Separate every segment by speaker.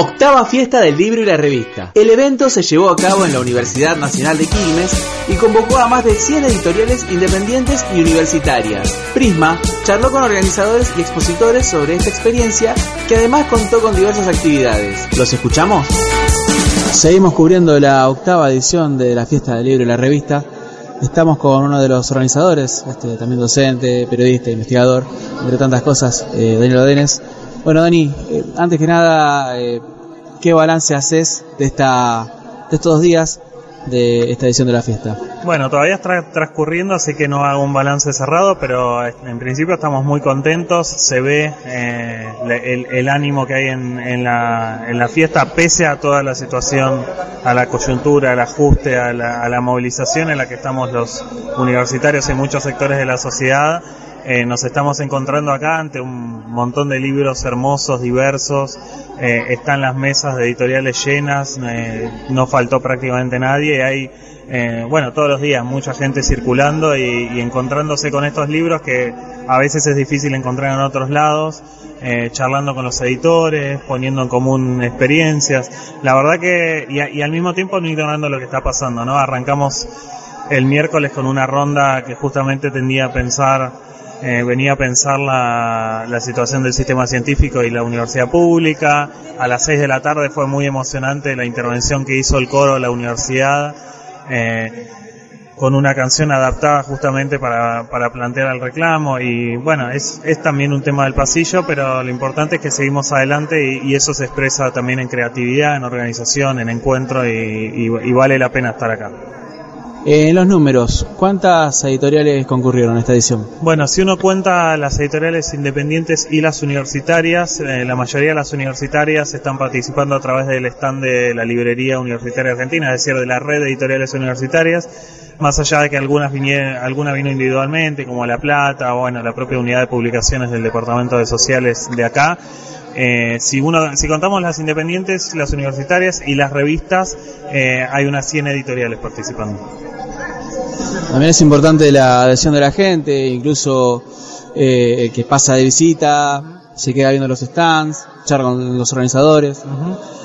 Speaker 1: Octava Fiesta del Libro y la Revista. El evento se llevó a cabo en la Universidad Nacional de Quilmes y convocó a más de 100 editoriales independientes y universitarias. Prisma charló con organizadores y expositores sobre esta experiencia que además contó con diversas actividades. ¿Los escuchamos? Seguimos cubriendo la octava edición de la Fiesta del Libro y la Revista. Estamos con uno de los organizadores, este, también docente, periodista, investigador, entre tantas cosas, eh, Daniel Odenes. Bueno, Dani, eh, antes que nada, eh, ¿qué balance haces de, esta, de estos dos días de esta edición de la fiesta?
Speaker 2: Bueno, todavía está transcurriendo, así que no hago un balance cerrado, pero en principio estamos muy contentos. Se ve eh, el, el, ánimo que hay en, en, la, en, la, fiesta, pese a toda la situación, a la coyuntura, al ajuste, a la, a la movilización en la que estamos los universitarios y muchos sectores de la sociedad. Eh, nos estamos encontrando acá ante un montón de libros hermosos, diversos. Eh, están las mesas de editoriales llenas, eh, no faltó prácticamente nadie. Hay, eh, bueno, todos los días mucha gente circulando y, y, encontrándose con estos libros que a veces es difícil encontrar en otros lados. Charlando con los editores, poniendo en común experiencias. La verdad que, y, y al mismo tiempo no ignorando lo que está pasando, ¿no? Arrancamos el miércoles con una ronda que justamente tendía a pensar eh, venía a pensar la, la, situación del sistema científico y la universidad pública. A las 6 de la tarde fue muy emocionante la intervención que hizo el coro de la universidad eh, con una canción adaptada justamente para, plantear el reclamo. Y bueno, es, es también un tema del pasillo, pero lo importante es que seguimos adelante y, eso se expresa también en creatividad, en organización, en encuentro y, y vale la pena estar acá.
Speaker 1: En los números, ¿cuántas editoriales concurrieron a esta edición?
Speaker 2: Bueno, si uno cuenta las editoriales independientes y las universitarias, eh, la mayoría de las universitarias están participando a través del stand de la Librería Universitaria Argentina, es decir, de la red de editoriales universitarias, más allá de que algunas vinieron, alguna vino individualmente, como La Plata, o bueno, la propia unidad de publicaciones del Departamento de Sociales de acá. Eh, si uno, si contamos las independientes, las universitarias y las revistas, eh, hay unas 100 editoriales participando.
Speaker 1: También es importante la adhesión de la gente, incluso eh, que pasa de visita, se queda viendo los stands, charla con los organizadores.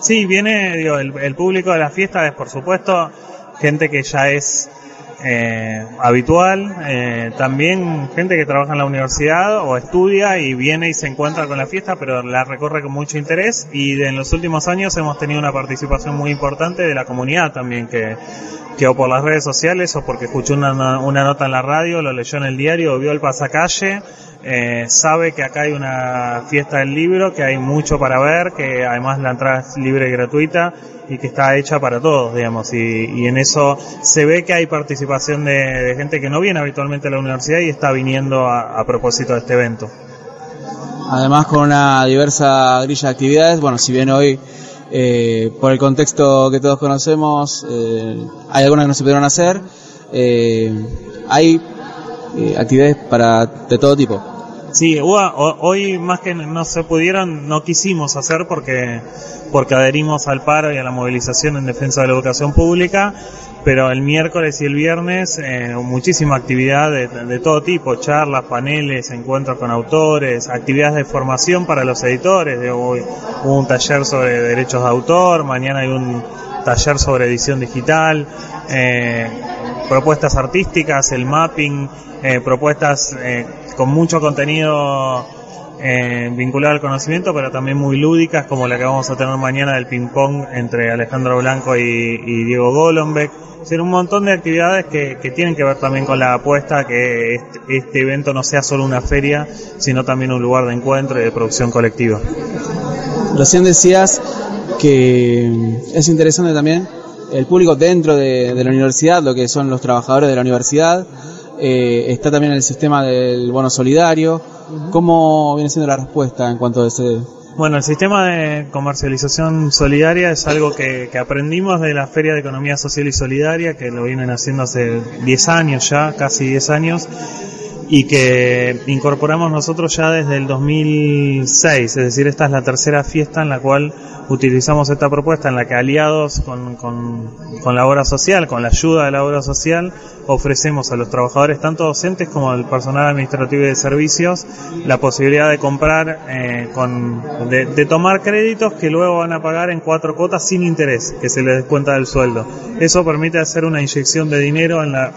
Speaker 2: Sí, viene digo, el, el, público de la fiesta es por supuesto gente que ya es eh, habitual, eh, también gente que trabaja en la universidad o estudia y viene y se encuentra con la fiesta, pero la recorre con mucho interés. Y en los últimos años hemos tenido una participación muy importante de la comunidad también que que o por las redes sociales o porque escuchó una, una nota en la radio, lo leyó en el diario o vio el pasacalle, eh, sabe que acá hay una fiesta del libro, que hay mucho para ver, que además la entrada es libre y gratuita y que está hecha para todos, digamos, y, y en eso se ve que hay participación de, gente que no viene habitualmente a la universidad y está viniendo a, propósito de este evento.
Speaker 1: Además con una diversa grilla de actividades, bueno, si bien hoy eh, por el contexto que todos conocemos, eh, hay algunas que no se pudieron hacer. Eh, hay actividades para de todo tipo.
Speaker 2: Sí, hoy más que no se pudieron, no quisimos hacer porque porque adherimos al paro y a la movilización en defensa de la educación pública, pero el miércoles y el viernes eh, muchísima actividad de, de, todo tipo, charlas, paneles, encuentros con autores, actividades de formación para los editores, de, hubo un taller sobre derechos de autor, mañana hay un taller sobre edición digital, eh, propuestas artísticas, el mapping, eh, propuestas eh, con mucho contenido eh, vinculado al conocimiento, pero también muy lúdicas, como la que vamos a tener mañana del ping-pong entre Alejandro Blanco y, Diego Golombek. Es decir, un montón de actividades que, tienen que ver también con la apuesta que este, este, evento no sea solo una feria, sino también un lugar de encuentro y de producción colectiva.
Speaker 1: Recién decías que es interesante también el público dentro de, de la universidad, lo que son los trabajadores de la universidad, eh, está también el sistema del bono solidario. ¿Cómo viene siendo la respuesta en cuanto a ese?
Speaker 2: Bueno, el sistema de comercialización solidaria es algo que, que, aprendimos de la Feria de Economía Social y Solidaria, que lo vienen haciendo hace 10 años ya, casi 10 años. Y que incorporamos nosotros ya desde el 2006, es decir, esta es la tercera fiesta en la cual utilizamos esta propuesta en la que aliados con, con, con, la obra social, con la ayuda de la obra social, ofrecemos a los trabajadores, tanto docentes como al personal administrativo y de servicios, la posibilidad de comprar, eh, con, de, de, tomar créditos que luego van a pagar en cuatro cuotas sin interés, que se les descuenta del sueldo. Eso permite hacer una inyección de dinero en la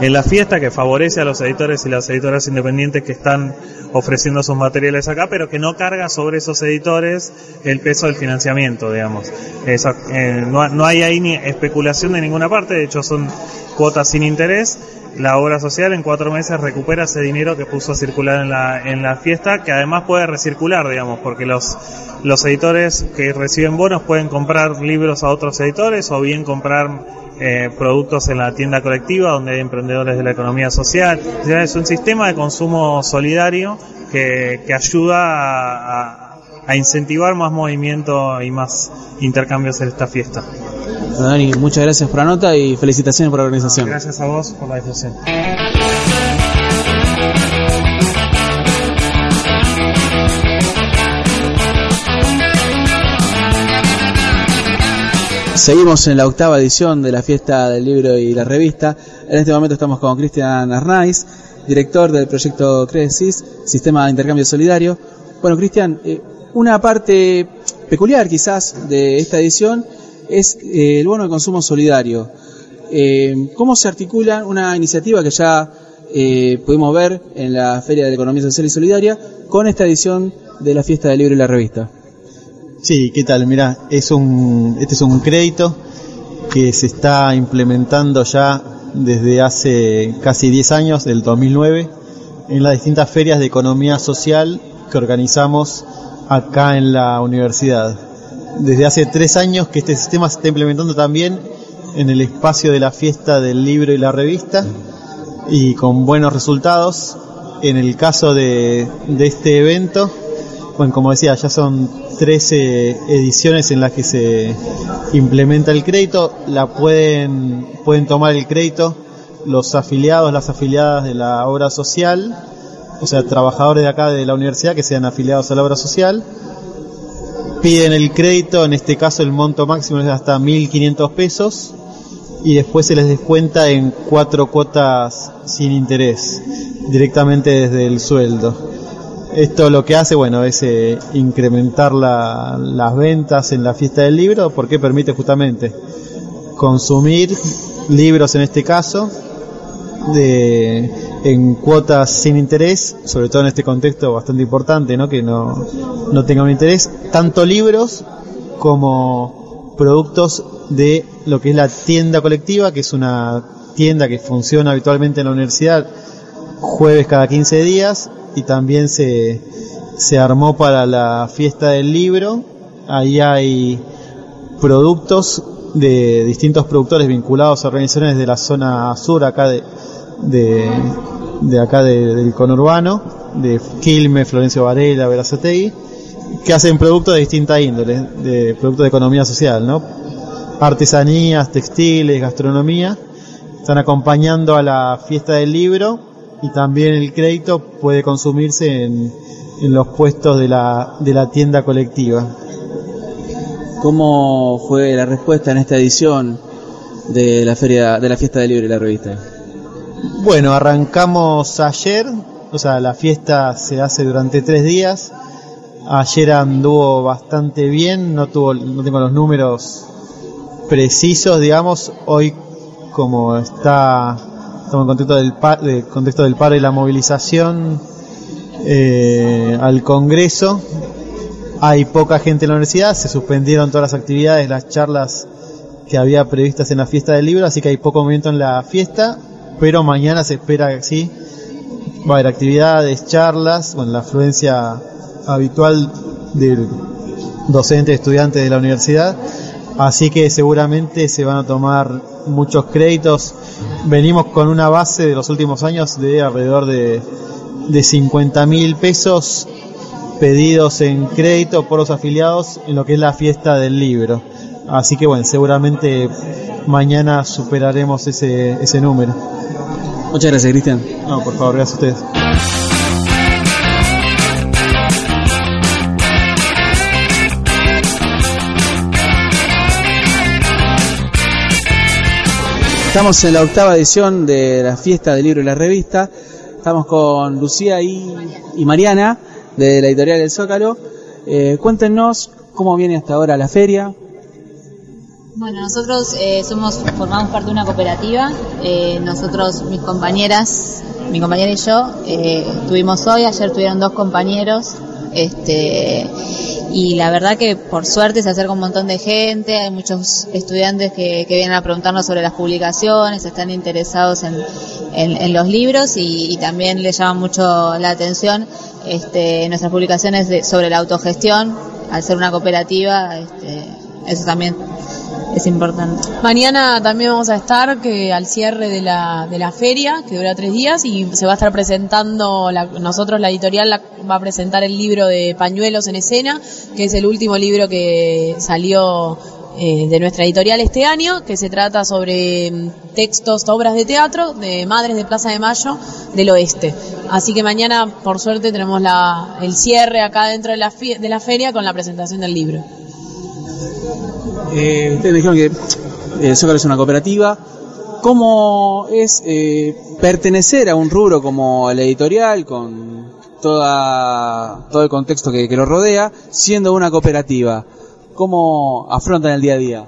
Speaker 2: en la fiesta que favorece a los editores y las editoras independientes que están ofreciendo sus materiales acá, pero que no carga sobre esos editores el peso del financiamiento, digamos. Eh, no, hay ahí ni especulación de ninguna parte, de hecho son cuotas sin interés la obra social en cuatro meses recupera ese dinero que puso a circular en la, en la fiesta, que además puede recircular, digamos, porque los editores que reciben bonos pueden comprar libros a otros editores o bien comprar eh, productos en la tienda colectiva donde hay emprendedores de la economía social. Es un sistema de consumo solidario que, que ayuda a, a, incentivar más movimiento y más intercambios en esta fiesta.
Speaker 1: Dani, muchas gracias por la nota y felicitaciones por la organización.
Speaker 2: Gracias a vos por la difusión.
Speaker 1: Seguimos en la octava edición de la fiesta del libro y la revista. En este momento estamos con Cristian Arnaiz, director del proyecto CRESIS, Sistema de Intercambio Solidario. Bueno, Cristian, eh, una parte peculiar quizás de esta edición es eh, el bono de consumo solidario. Eh, ¿Cómo se articula una iniciativa que ya pudimos ver en la Feria de la Economía Social y Solidaria con esta edición de la fiesta del libro y la revista?
Speaker 3: Sí, ¿qué tal? Mira, es un, este es un crédito que se está implementando ya desde hace casi 10 años, del 2009, en las distintas ferias de economía social que organizamos acá en la universidad. Desde hace tres años que este sistema se está implementando también en el espacio de la fiesta del libro y la revista y con buenos resultados. En el caso de, de este evento, bueno, como decía, ya son 13 ediciones en las que se implementa el crédito, la pueden, pueden tomar el crédito los afiliados, las afiliadas de la obra social, o sea, trabajadores de acá de la universidad que sean afiliados a la obra social, piden el crédito, en este caso el monto máximo es hasta 1.500 pesos, y después se les descuenta en cuatro cuotas sin interés, directamente desde el sueldo. Esto lo que hace, bueno, es eh, incrementar las ventas en la fiesta del libro porque permite justamente consumir libros en este caso de, en cuotas sin interés, sobre todo en este contexto bastante importante, ¿no? que no, no tenga un interés, tanto libros como productos de lo que es la tienda colectiva, que es una tienda que funciona habitualmente en la universidad jueves cada 15 días y también se, se armó para la fiesta del libro. Ahí hay productos de distintos productores vinculados a organizaciones de la zona sur acá de, de, acá del conurbano, de Quilmes, Florencio Varela, Verazategui, que hacen productos de distinta índole, de productos de economía social, ¿no? Artesanías, textiles, gastronomía, están acompañando a la fiesta del libro y también el crédito puede consumirse en, en los puestos de la, de la tienda colectiva.
Speaker 1: ¿Cómo fue la respuesta en esta edición de la feria de la fiesta del libro y la revista?
Speaker 3: Bueno, arrancamos ayer, o sea, la fiesta se hace durante tres días. Ayer anduvo bastante bien, no tuvo, no tengo los números precisos, digamos. Hoy, como está en contexto del, contexto del paro y la movilización eh, al Congreso. Hay poca gente en la universidad, se suspendieron todas las actividades, las charlas que había previstas en la fiesta del libro, así que hay poco movimiento en la fiesta, pero mañana se espera que sí, va a haber actividades, charlas, bueno, la afluencia habitual de docentes, estudiantes de la universidad, así que seguramente se van a tomar muchos créditos. Venimos con una base de los últimos años de alrededor de, de 50 mil pesos pedidos en crédito por los afiliados en lo que es la fiesta del libro. Así que bueno, seguramente mañana superaremos ese, ese número.
Speaker 1: Muchas gracias, Cristian.
Speaker 3: No, por favor, gracias a ustedes.
Speaker 1: Estamos en la octava edición de la fiesta del libro y la revista. Estamos con Lucía y, Mariana de la editorial del Zócalo. Eh, cuéntenos cómo viene hasta ahora la feria.
Speaker 4: Bueno, nosotros eh, somos formamos parte de una cooperativa. Eh, nosotros, mis compañeras, mi compañera y yo, eh, tuvimos hoy, ayer tuvieron dos compañeros. Este, y la verdad que por suerte se acerca un montón de gente, hay muchos estudiantes que, que vienen a preguntarnos sobre las publicaciones, están interesados en, en, los libros y, y, también les llama mucho la atención este, nuestras publicaciones de, sobre la autogestión, al ser una cooperativa, este, eso también es importante.
Speaker 5: Mañana también vamos a estar que al cierre de la, de la feria, que dura tres días, y se va a estar presentando, la, nosotros la editorial la, va a presentar el libro de Pañuelos en Escena, que es el último libro que salió eh, de nuestra editorial este año, que se trata sobre mm, textos, obras de teatro de Madres de Plaza de Mayo del Oeste. Así que mañana, por suerte, tenemos la, el cierre acá dentro de la, de la feria con la presentación del libro.
Speaker 1: Eh, ustedes dijeron que el eh, Zócalo es una cooperativa. ¿Cómo es eh, pertenecer a un rubro como la editorial, con toda, todo el contexto que, lo rodea, siendo una cooperativa? ¿Cómo afrontan el día a día?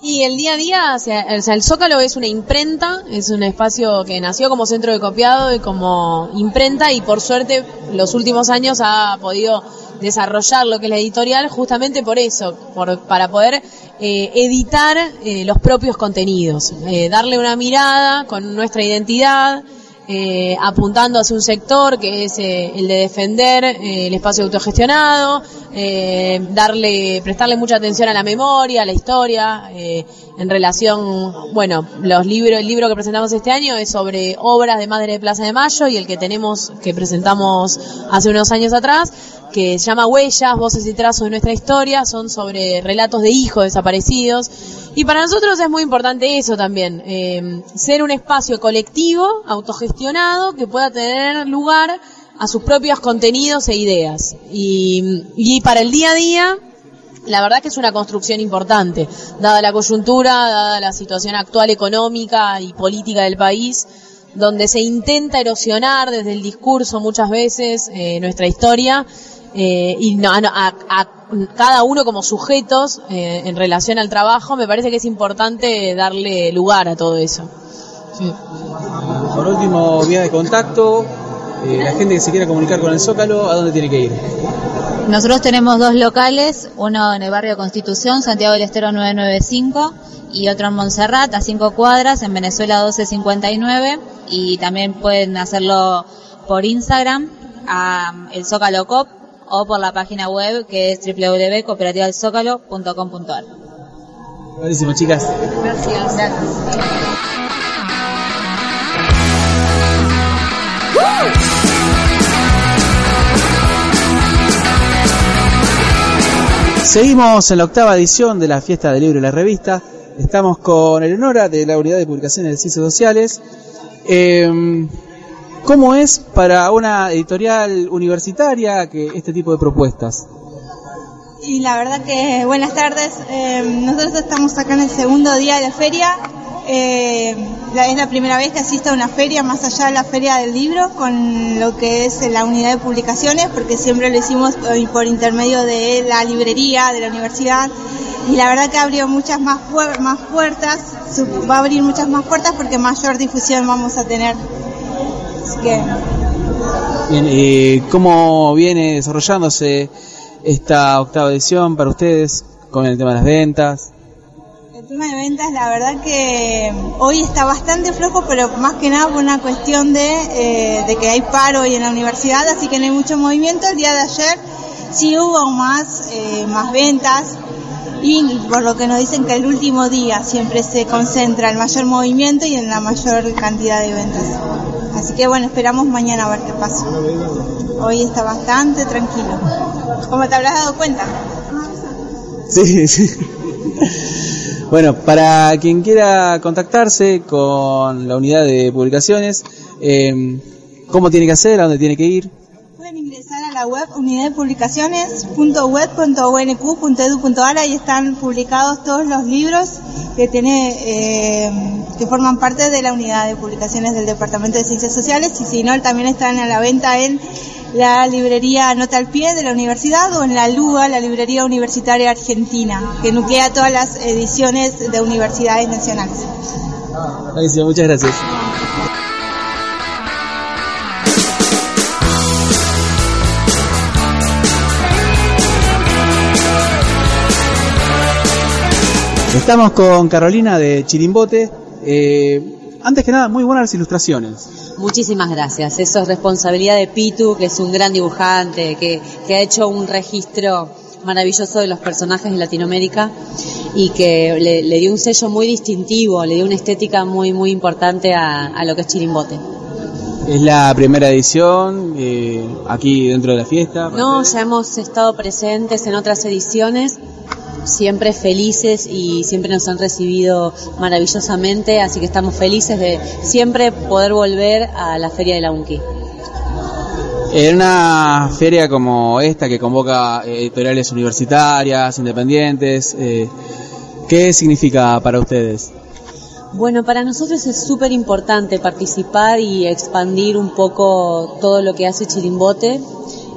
Speaker 5: Y el día a día, el Zócalo es una imprenta, es un espacio que nació como centro de copiado y como imprenta y por suerte los últimos años ha podido desarrollar lo que es la editorial justamente por eso, por, para poder eh, editar eh, los propios contenidos, eh, darle una mirada con nuestra identidad, eh, apuntando hacia un sector que es eh, el de defender eh, el espacio autogestionado, darle, prestarle mucha atención a la memoria, a la historia, en relación, bueno, los libros, el libro que presentamos este año es sobre obras de Madre de Plaza de Mayo y el que tenemos, que presentamos hace unos años atrás, que se llama Huellas, Voces y Trazos de nuestra historia, son sobre relatos de hijos desaparecidos. Y para nosotros es muy importante eso también, eh, ser un espacio colectivo, autogestionado, que pueda tener lugar a sus propios contenidos e ideas. Y, para el día a día, la verdad que es una construcción importante, dada la coyuntura, dada la situación actual económica y política del país, donde se intenta erosionar desde el discurso muchas veces eh, nuestra historia eh, y no, a, a, cada uno como sujetos eh, en relación al trabajo, me parece que es importante darle lugar a todo eso.
Speaker 1: Sí. Por último, vía de contacto, eh, la gente que se quiera comunicar con el Zócalo, ¿a dónde tiene que ir?
Speaker 4: Nosotros tenemos dos locales, uno en el barrio Constitución, Santiago del Estero 995, y otro en Montserrat, a 5 cuadras, en Venezuela 1259, y también pueden hacerlo por Instagram, a el Zócalo Cop, o por la página web que es www.cooperativadelsocalo.com.ar.
Speaker 1: Buenísimo, chicas.
Speaker 4: Gracias. Gracias.
Speaker 1: Seguimos en la octava edición de la fiesta del libro y la revista. Estamos con Eleonora de la Unidad de Publicaciones de Ciencias Sociales. Eh, ¿Cómo es para una editorial universitaria que este tipo de propuestas?
Speaker 6: Y la verdad que buenas tardes. Eh, nosotros estamos acá en el segundo día de la feria. Eh, es la primera vez que asisto a una feria más allá de la feria del libro con lo que es la unidad de publicaciones, porque siempre lo hicimos por intermedio de la librería de la universidad. Y la verdad que abrió muchas más, más puertas, va a abrir muchas más puertas porque mayor difusión vamos a tener. Así que...
Speaker 1: Bien, ¿y cómo viene desarrollándose esta octava edición para ustedes con el tema de las ventas?
Speaker 6: El tema de ventas, la verdad que hoy está bastante flojo, pero más que nada por una cuestión de, eh, de que hay paro hoy en la universidad, así que no hay mucho movimiento. El día de ayer sí hubo más, eh, más ventas, y por lo que nos dicen que el último día siempre se concentra el mayor movimiento y en la mayor cantidad de ventas. Así que bueno, esperamos mañana a ver qué pasa. Hoy está bastante tranquilo. Como te habrás dado cuenta.
Speaker 1: Sí, sí. Bueno, para quien quiera contactarse con la unidad de publicaciones, eh, ¿cómo tiene que hacer? ¿A dónde tiene que ir?
Speaker 6: La web unidadpublicaciones.web.unq.edu.ar ahí están publicados todos los libros que tiene eh, que forman parte de la unidad de publicaciones del Departamento de Ciencias Sociales y si no también están a la venta en la librería Nota al Pie de la universidad o en la LUA, la librería universitaria argentina, que nuclea todas las ediciones de universidades nacionales.
Speaker 1: muchas gracias. Estamos con Carolina de Chirimbote. Eh, antes que nada, muy buenas ilustraciones.
Speaker 7: Muchísimas gracias. Eso es responsabilidad de Pitu, que es un gran dibujante, que, ha hecho un registro maravilloso de los personajes de Latinoamérica y que le, dio un sello muy distintivo, le dio una estética muy, muy importante a, lo que es Chirimbote.
Speaker 1: Es la primera edición eh, aquí dentro de la fiesta.
Speaker 7: No, ya hemos estado presentes en otras ediciones siempre felices y siempre nos han recibido maravillosamente, así que estamos felices de siempre poder volver a la Feria de la UNCI.
Speaker 1: En una feria como esta que convoca editoriales universitarias, independientes, eh, ¿qué significa para ustedes?
Speaker 7: Bueno, para nosotros es súper importante participar y expandir un poco todo lo que hace Chirimbote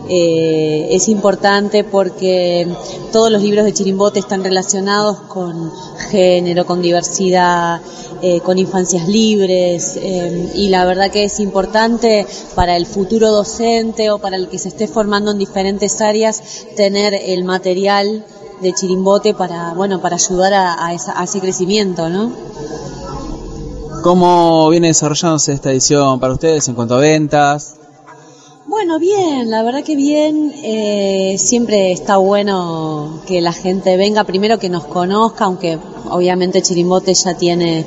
Speaker 7: eh, es importante porque todos los libros de Chirimbote están relacionados con género, con diversidad, eh, con infancias libres eh, y la verdad que es importante para el futuro docente o para el que se esté formando en diferentes áreas tener el material de Chirimbote para bueno para ayudar a, a ese crecimiento, ¿no?
Speaker 1: ¿Cómo viene desarrollándose esta edición para ustedes en cuanto a ventas?
Speaker 7: Bueno, bien, la verdad que bien. Eh, siempre está bueno que la gente venga, primero que nos conozca, aunque obviamente Chirimbote ya tiene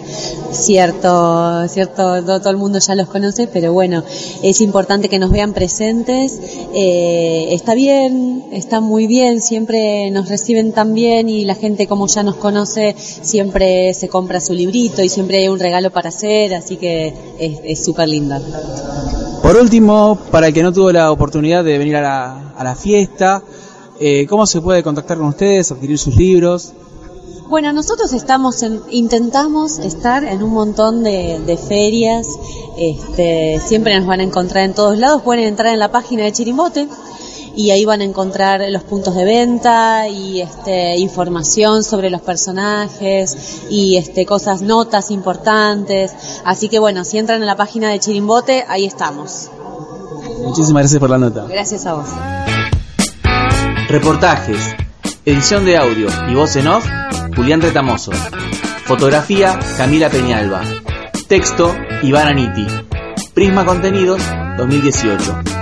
Speaker 7: cierto, cierto, todo, el mundo ya los conoce, pero bueno, es importante que nos vean presentes. Eh, está bien, está muy bien, siempre nos reciben tan bien y la gente como ya nos conoce siempre se compra su librito y siempre hay un regalo para hacer, así que es súper linda.
Speaker 1: Por último, para el que no tuvo la oportunidad de venir a la, a la fiesta, eh, ¿cómo se puede contactar con ustedes, adquirir sus libros?
Speaker 7: Bueno, nosotros estamos en, intentamos estar en un montón de, de, ferias, este, siempre nos van a encontrar en todos lados, pueden entrar en la página de Chirimbote, y ahí van a encontrar los puntos de venta y este, información sobre los personajes y este, cosas, notas importantes. Así que bueno, si entran en la página de Chirimbote, ahí estamos.
Speaker 1: Muchísimas gracias por la nota.
Speaker 7: Gracias a vos.
Speaker 1: Reportajes, edición de audio y voz en off, Julián Retamoso. Fotografía, Camila Peñalba. Texto, Iván Aniti. Prisma Contenidos, 2018.